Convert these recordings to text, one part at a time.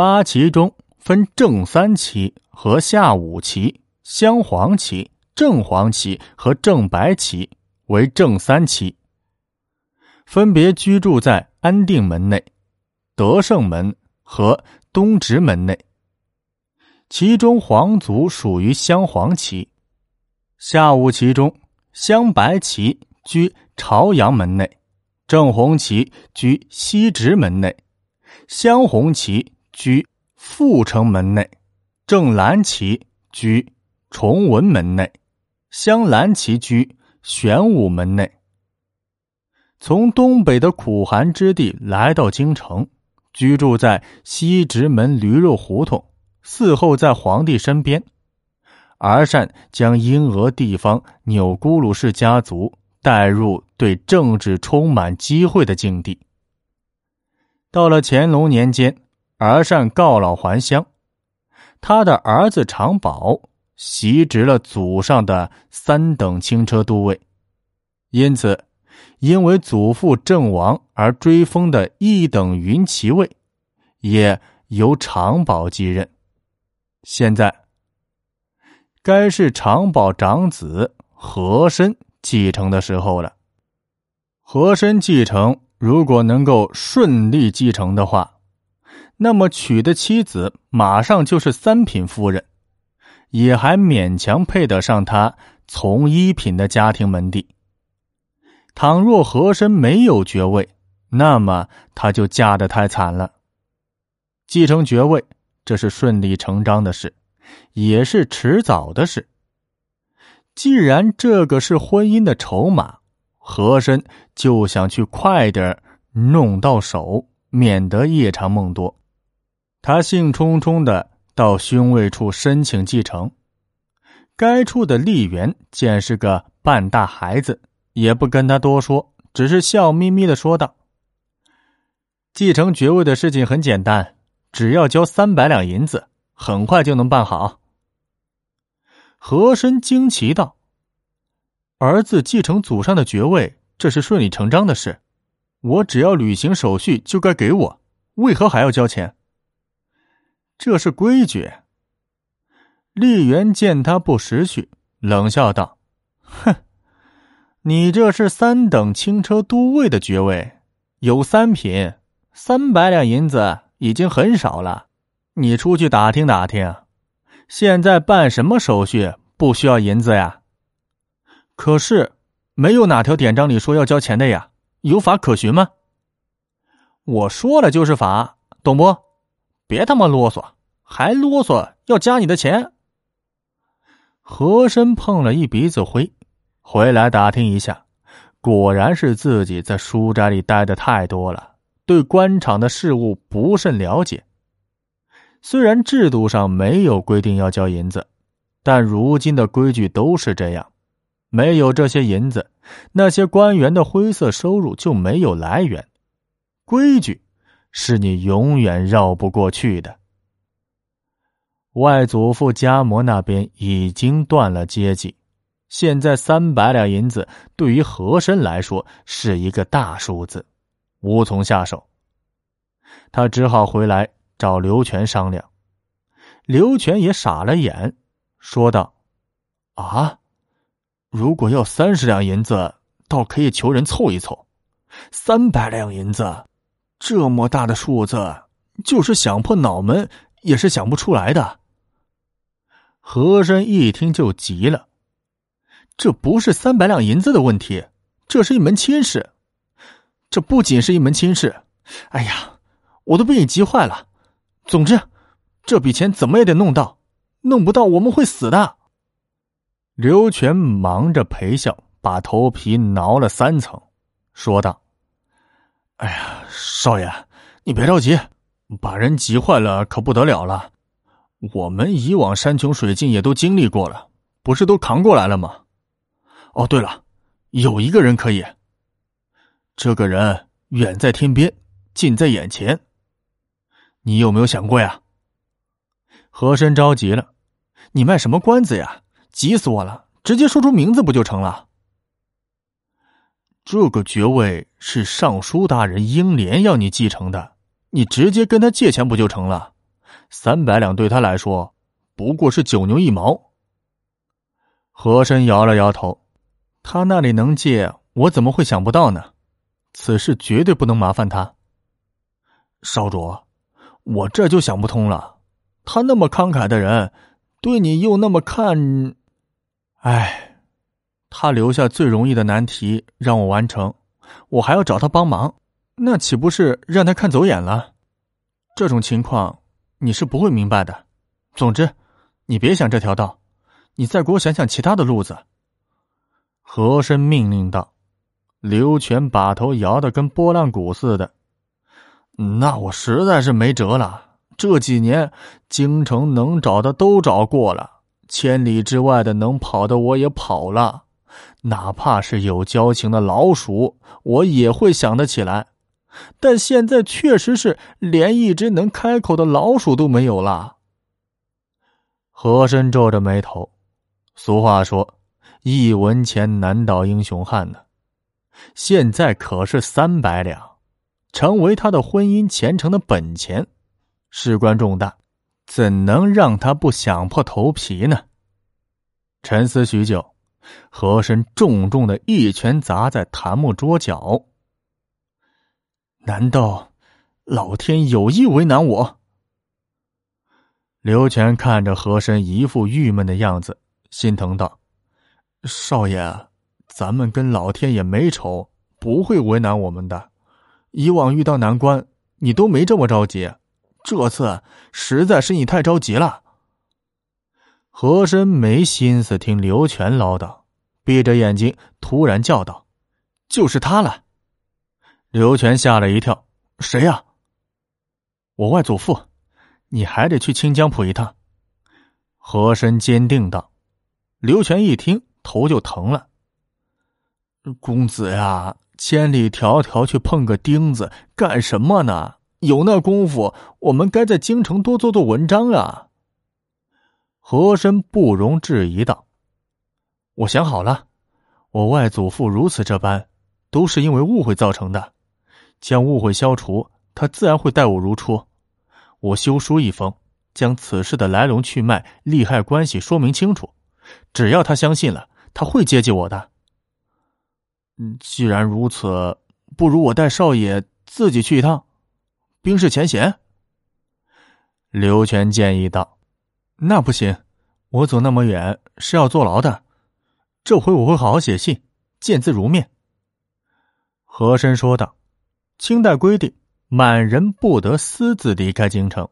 八旗中分正三旗和下五旗、镶黄旗、正黄旗和正白旗为正三旗，分别居住在安定门内、德胜门和东直门内。其中皇族属于镶黄旗，下五旗中镶白旗居朝阳门内，正红旗居西直门内，镶红旗居阜成门内，正蓝旗居崇文门内，镶蓝旗居玄武门内。从东北的苦寒之地来到京城，居住在西直门驴肉胡同。伺候在皇帝身边，儿善将英俄地方钮钴禄氏家族带入对政治充满机会的境地。到了乾隆年间，儿善告老还乡，他的儿子长保袭职了祖上的三等轻车都尉，因此，因为祖父阵亡而追封的一等云骑尉，也由长保继任。现在，该是长保长子和珅继承的时候了。和珅继承，如果能够顺利继承的话，那么娶的妻子马上就是三品夫人，也还勉强配得上他从一品的家庭门第。倘若和珅没有爵位，那么他就嫁得太惨了。继承爵位。这是顺理成章的事，也是迟早的事。既然这个是婚姻的筹码，和珅就想去快点弄到手，免得夜长梦多。他兴冲冲的到勋位处申请继承。该处的吏员见是个半大孩子，也不跟他多说，只是笑眯眯的说道：“继承爵位的事情很简单。”只要交三百两银子，很快就能办好。和珅惊奇道：“儿子继承祖上的爵位，这是顺理成章的事，我只要履行手续就该给我，为何还要交钱？这是规矩。”丽媛见他不识趣，冷笑道：“哼，你这是三等轻车都尉的爵位，有三品，三百两银子。”已经很少了，你出去打听打听，现在办什么手续不需要银子呀？可是没有哪条典章里说要交钱的呀，有法可循吗？我说了就是法，懂不？别他妈啰嗦，还啰嗦要加你的钱。和珅碰了一鼻子灰，回来打听一下，果然是自己在书斋里待的太多了。对官场的事物不甚了解，虽然制度上没有规定要交银子，但如今的规矩都是这样。没有这些银子，那些官员的灰色收入就没有来源。规矩是你永远绕不过去的。外祖父家模那边已经断了接济，现在三百两银子对于和珅来说是一个大数字。无从下手，他只好回来找刘全商量。刘全也傻了眼，说道：“啊，如果要三十两银子，倒可以求人凑一凑；三百两银子，这么大的数字，就是想破脑门也是想不出来的。”和珅一听就急了：“这不是三百两银子的问题，这是一门亲事。”这不仅是一门亲事，哎呀，我都被你急坏了。总之，这笔钱怎么也得弄到，弄不到我们会死的。刘全忙着陪笑，把头皮挠了三层，说道：“哎呀，少爷，你别着急，把人急坏了可不得了了。我们以往山穷水尽也都经历过了，不是都扛过来了吗？哦，对了，有一个人可以。”这个人远在天边，近在眼前。你有没有想过呀？和珅着急了：“你卖什么关子呀？急死我了！直接说出名字不就成了？”这个爵位是尚书大人英莲要你继承的，你直接跟他借钱不就成了？三百两对他来说不过是九牛一毛。和珅摇了摇头，他那里能借，我怎么会想不到呢？此事绝对不能麻烦他。少主，我这就想不通了。他那么慷慨的人，对你又那么看，哎，他留下最容易的难题让我完成，我还要找他帮忙，那岂不是让他看走眼了？这种情况你是不会明白的。总之，你别想这条道，你再给我想想其他的路子。和珅命令道。刘全把头摇得跟拨浪鼓似的。那我实在是没辙了。这几年京城能找的都找过了，千里之外的能跑的我也跑了，哪怕是有交情的老鼠，我也会想得起来。但现在确实是连一只能开口的老鼠都没有了。和珅皱着眉头。俗话说：“一文钱难倒英雄汉”呢。现在可是三百两，成为他的婚姻前程的本钱，事关重大，怎能让他不想破头皮呢？沉思许久，和珅重重的一拳砸在檀木桌角。难道老天有意为难我？刘全看着和珅一副郁闷的样子，心疼道：“少爷。”咱们跟老天爷没仇，不会为难我们的。以往遇到难关，你都没这么着急，这次实在是你太着急了。和珅没心思听刘全唠叨，闭着眼睛突然叫道：“就是他了！”刘全吓了一跳：“谁呀？”“我外祖父，你还得去清江浦一趟。”和珅坚定道。刘全一听，头就疼了。公子呀，千里迢迢去碰个钉子干什么呢？有那功夫，我们该在京城多做做文章啊。和珅不容置疑道：“我想好了，我外祖父如此这般，都是因为误会造成的。将误会消除，他自然会待我如初。我修书一封，将此事的来龙去脉、利害关系说明清楚。只要他相信了，他会接济我的。”既然如此，不如我带少爷自己去一趟，冰释前嫌。刘全建议道：“那不行，我走那么远是要坐牢的。这回我会好好写信，见字如面。”和珅说道：“清代规定，满人不得私自离开京城，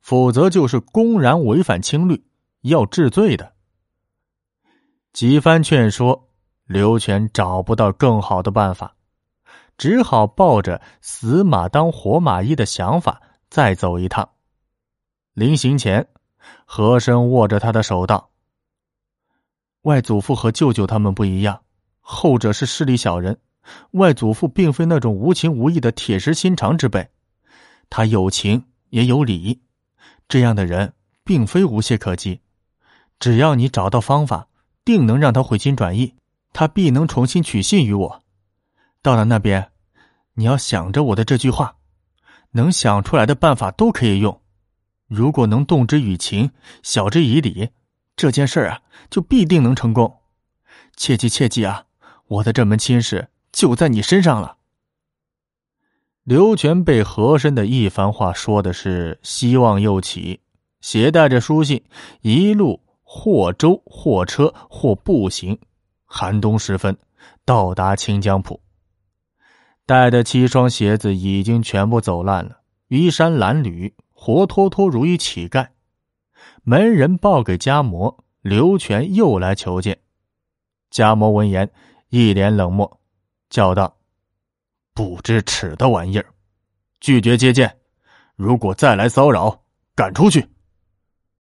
否则就是公然违反清律，要治罪的。”几番劝说。刘全找不到更好的办法，只好抱着死马当活马医的想法再走一趟。临行前，和珅握着他的手道：“外祖父和舅舅他们不一样，后者是势利小人，外祖父并非那种无情无义的铁石心肠之辈，他有情也有理，这样的人并非无懈可击。只要你找到方法，定能让他回心转意。”他必能重新取信于我。到了那边，你要想着我的这句话，能想出来的办法都可以用。如果能动之以情，晓之以理，这件事啊，就必定能成功。切记切记啊！我的这门亲事就在你身上了。刘全被和珅的一番话说的是希望又起，携带着书信，一路或舟或车或步行。寒冬时分，到达清江浦。带的七双鞋子已经全部走烂了，衣衫褴褛，活脱脱如一乞丐。门人报给家魔，刘全又来求见。家魔闻言，一脸冷漠，叫道：“不知耻的玩意儿，拒绝接见。如果再来骚扰，赶出去。”